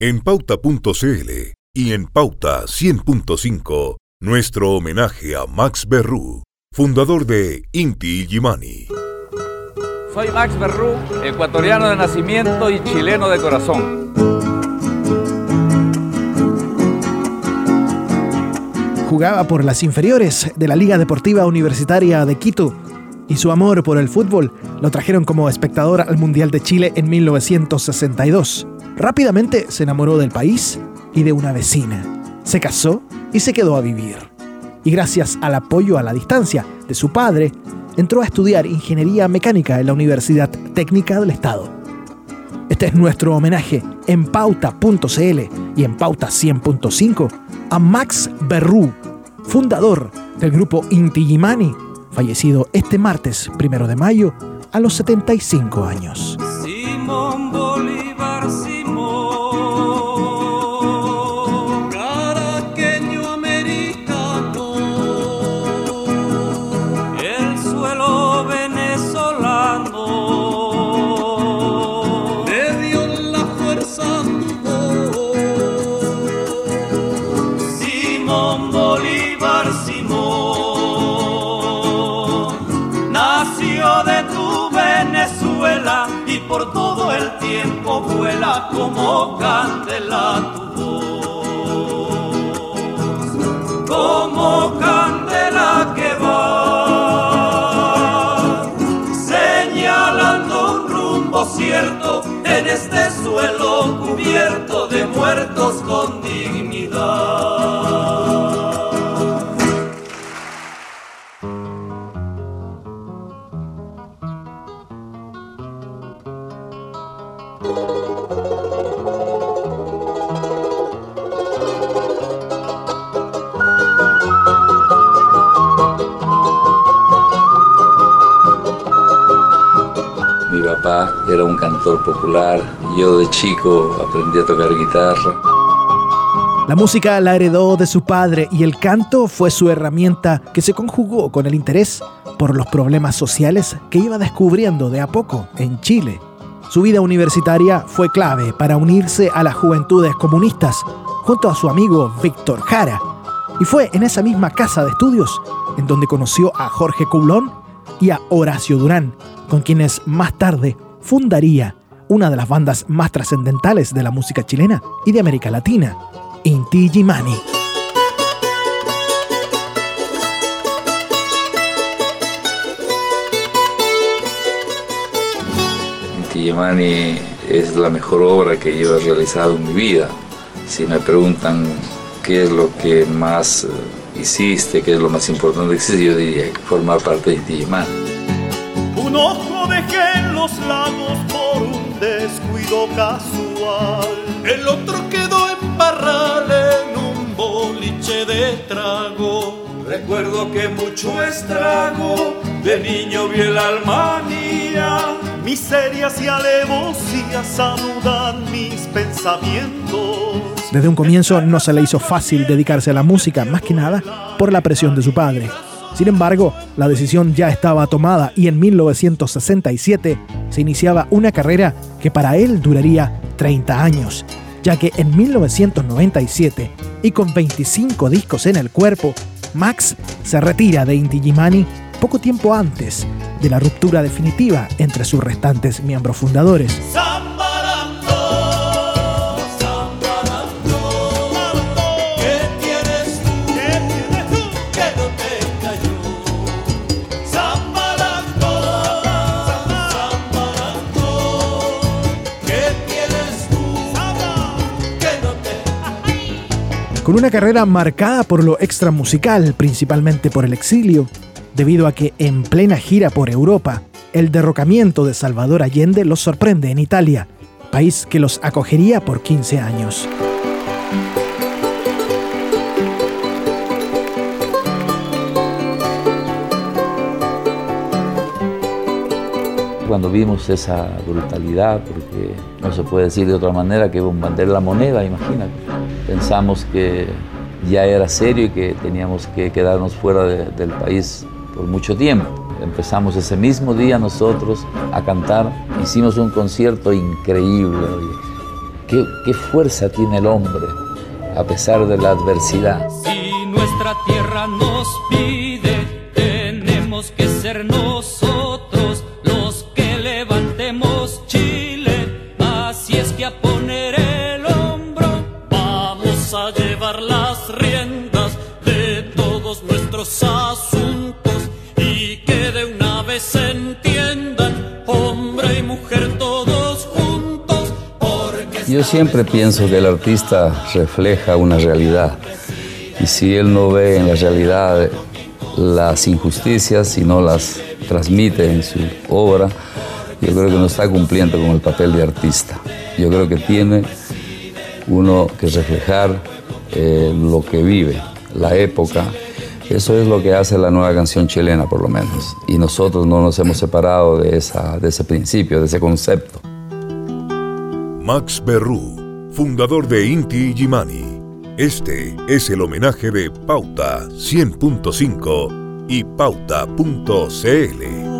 En pauta.cl y en pauta 100.5, nuestro homenaje a Max Berrú, fundador de Inti Illimani. Soy Max Berrú, ecuatoriano de nacimiento y chileno de corazón. Jugaba por las inferiores de la Liga Deportiva Universitaria de Quito y su amor por el fútbol lo trajeron como espectador al Mundial de Chile en 1962. Rápidamente se enamoró del país y de una vecina. Se casó y se quedó a vivir. Y gracias al apoyo a la distancia de su padre, entró a estudiar ingeniería mecánica en la Universidad Técnica del Estado. Este es nuestro homenaje en pauta.cl y en pauta 100.5 a Max Berrú, fundador del grupo Inti Gimani, fallecido este martes primero de mayo a los 75 años. Vuela como candela tu voz, como candela que va señalando un rumbo cierto en este suelo cubierto de muertos con dignidad. Cantor popular. Yo de chico aprendí a tocar guitarra. La música la heredó de su padre y el canto fue su herramienta que se conjugó con el interés por los problemas sociales que iba descubriendo de a poco en Chile. Su vida universitaria fue clave para unirse a las juventudes comunistas junto a su amigo Víctor Jara. Y fue en esa misma casa de estudios en donde conoció a Jorge Coulon y a Horacio Durán, con quienes más tarde fundaría una de las bandas más trascendentales de la música chilena y de América Latina, Inti Gimani. Inti es la mejor obra que yo he realizado en mi vida. Si me preguntan qué es lo que más eh, hiciste, qué es lo más importante que hiciste, yo diría que formar parte de Inti Illimani. Un ojo dejé en los lagos por un descuido casual. El otro quedó en parral en un boliche de trago. Recuerdo que mucho estrago de niño vi el alma mía. Miserias y alevosías saludan mis pensamientos. Desde un comienzo no se le hizo fácil dedicarse a la música, más que nada por la presión de su padre. Sin embargo, la decisión ya estaba tomada y en 1967 se iniciaba una carrera que para él duraría 30 años, ya que en 1997, y con 25 discos en el cuerpo, Max se retira de Inti Illimani poco tiempo antes de la ruptura definitiva entre sus restantes miembros fundadores. Con una carrera marcada por lo extramusical, principalmente por el exilio, debido a que en plena gira por Europa, el derrocamiento de Salvador Allende los sorprende en Italia, país que los acogería por 15 años. Cuando vimos esa brutalidad, porque no se puede decir de otra manera que bombardear la moneda, imagínate, pensamos que ya era serio y que teníamos que quedarnos fuera de- del país por mucho tiempo. Empezamos ese mismo día nosotros a cantar, hicimos un concierto increíble. ¿Qué, qué fuerza tiene el hombre a pesar de la adversidad? Si nuestra tierra nos pide, tenemos que ser a llevar las riendas de todos nuestros asuntos y que de una vez se entiendan, hombre y mujer todos juntos. Porque Yo siempre pienso que el artista refleja una realidad y si él no ve en la realidad las injusticias y no las transmite en su obra, yo creo que no está cumpliendo con el papel de artista. Yo creo que tiene uno que reflejar eh, lo que vive, la época. Eso es lo que hace la nueva canción chilena, por lo menos. Y nosotros no nos hemos separado de, ese principio, de ese concepto. Max Berrú, fundador de Inti Gimani. Este es el homenaje de Pauta 100.5 y Pauta.cl.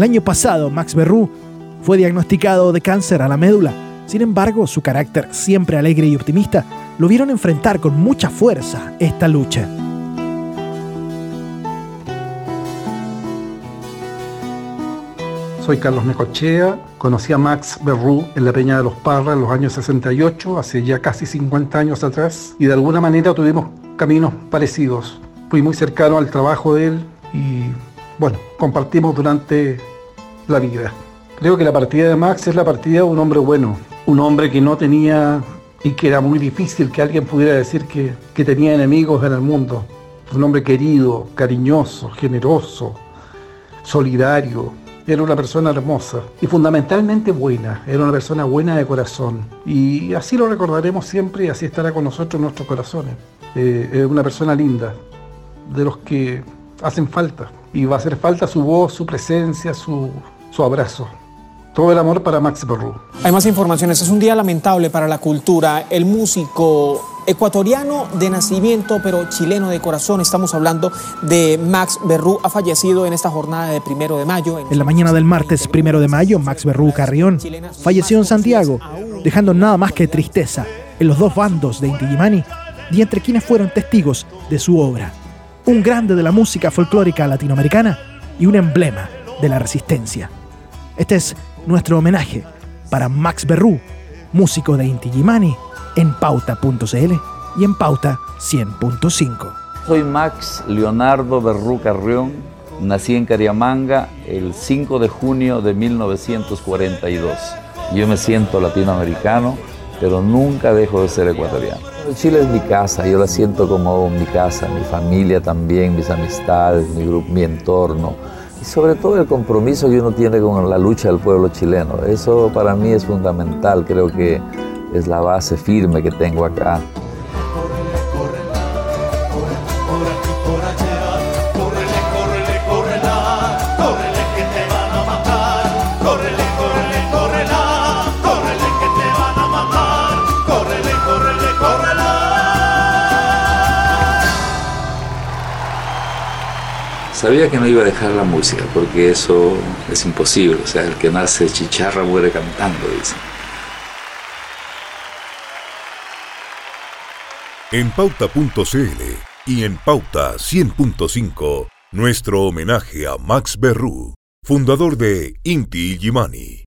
El año pasado, Max Berrú fue diagnosticado de cáncer a la médula. Sin embargo, su carácter siempre alegre y optimista lo vieron enfrentar con mucha fuerza esta lucha. Soy Carlos Necochea, conocí a Max Berrú en la Peña de los Parras en los años 68, hace ya casi 50 años atrás, y de alguna manera tuvimos caminos parecidos. Fui muy cercano al trabajo de él y, bueno, compartimos durante la vida. Creo que la partida de Max es la partida de un hombre bueno, un hombre que no tenía y que era muy difícil que alguien pudiera decir que, que tenía enemigos en el mundo. Un hombre querido, cariñoso, generoso, solidario, era una persona hermosa y fundamentalmente buena, era una persona buena de corazón. Y así lo recordaremos siempre y así estará con nosotros en nuestros corazones. Eh, una persona linda, de los que hacen falta. Y va a hacer falta su voz, su presencia, su, su abrazo. Todo el amor para Max Berrú. Hay más informaciones. Es un día lamentable para la cultura. El músico ecuatoriano de nacimiento, pero chileno de corazón, estamos hablando de Max Berrú, ha fallecido en esta jornada de primero de mayo. En la mañana del martes primero de mayo, Max Berrú Carrión falleció en Santiago, dejando nada más que tristeza en los dos bandos de Inti Gimani y entre quienes fueron testigos de su obra. Un grande de la música folclórica latinoamericana y un emblema de la resistencia. Este es nuestro homenaje para Max Berrú, músico de Inti Gimani, en pauta.cl y en pauta 100.5. Soy Max Leonardo Berrú Carrión, nací en Cariamanga el 5 de junio de 1942. Yo me siento latinoamericano, pero nunca dejo de ser ecuatoriano. Chile es mi casa, yo la siento como mi casa, mi familia también, mis amistades, mi, grupo, mi entorno y sobre todo el compromiso que uno tiene con la lucha del pueblo chileno. Eso para mí es fundamental, creo que es la base firme que tengo acá. Sabía que no iba a dejar la música porque eso es imposible. O sea, el que nace chicharra muere cantando, dicen. En pauta.cl y en pauta 100.5, nuestro homenaje a Max Berrú, fundador de Inti Illimani.